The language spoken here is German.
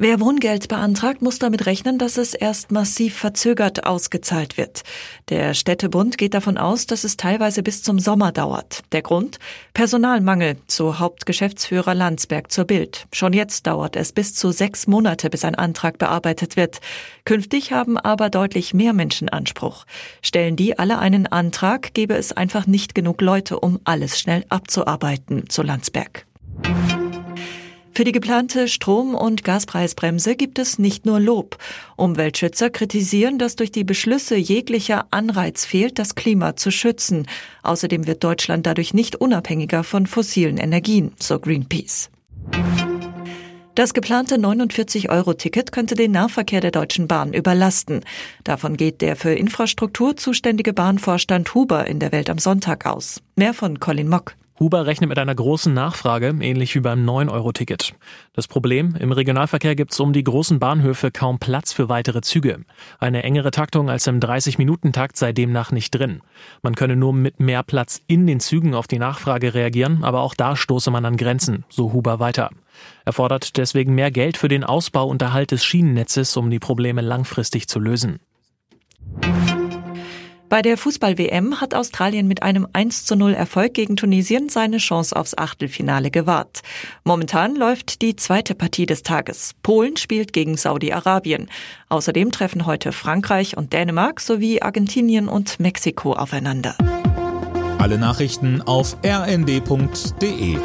Wer Wohngeld beantragt, muss damit rechnen, dass es erst massiv verzögert ausgezahlt wird. Der Städtebund geht davon aus, dass es teilweise bis zum Sommer dauert. Der Grund? Personalmangel, so Hauptgeschäftsführer Landsberg zur Bild. Schon jetzt dauert es bis zu sechs Monate, bis ein Antrag bearbeitet wird. Künftig haben aber deutlich mehr Menschen Anspruch. Stellen die alle einen Antrag, gäbe es einfach nicht genug Leute, um alles schnell abzuarbeiten, zu Landsberg. Für die geplante Strom- und Gaspreisbremse gibt es nicht nur Lob. Umweltschützer kritisieren, dass durch die Beschlüsse jeglicher Anreiz fehlt, das Klima zu schützen. Außerdem wird Deutschland dadurch nicht unabhängiger von fossilen Energien, so Greenpeace. Das geplante 49-Euro-Ticket könnte den Nahverkehr der Deutschen Bahn überlasten. Davon geht der für Infrastruktur zuständige Bahnvorstand Huber in der Welt am Sonntag aus. Mehr von Colin Mock. Huber rechnet mit einer großen Nachfrage, ähnlich wie beim 9-Euro-Ticket. Das Problem, im Regionalverkehr gibt es um die großen Bahnhöfe kaum Platz für weitere Züge. Eine engere Taktung als im 30-Minuten-Takt sei demnach nicht drin. Man könne nur mit mehr Platz in den Zügen auf die Nachfrage reagieren, aber auch da stoße man an Grenzen, so Huber weiter. Er fordert deswegen mehr Geld für den Ausbau und Erhalt des Schienennetzes, um die Probleme langfristig zu lösen. Bei der Fußball-WM hat Australien mit einem 1 zu 0 Erfolg gegen Tunesien seine Chance aufs Achtelfinale gewahrt. Momentan läuft die zweite Partie des Tages. Polen spielt gegen Saudi-Arabien. Außerdem treffen heute Frankreich und Dänemark sowie Argentinien und Mexiko aufeinander. Alle Nachrichten auf rnd.de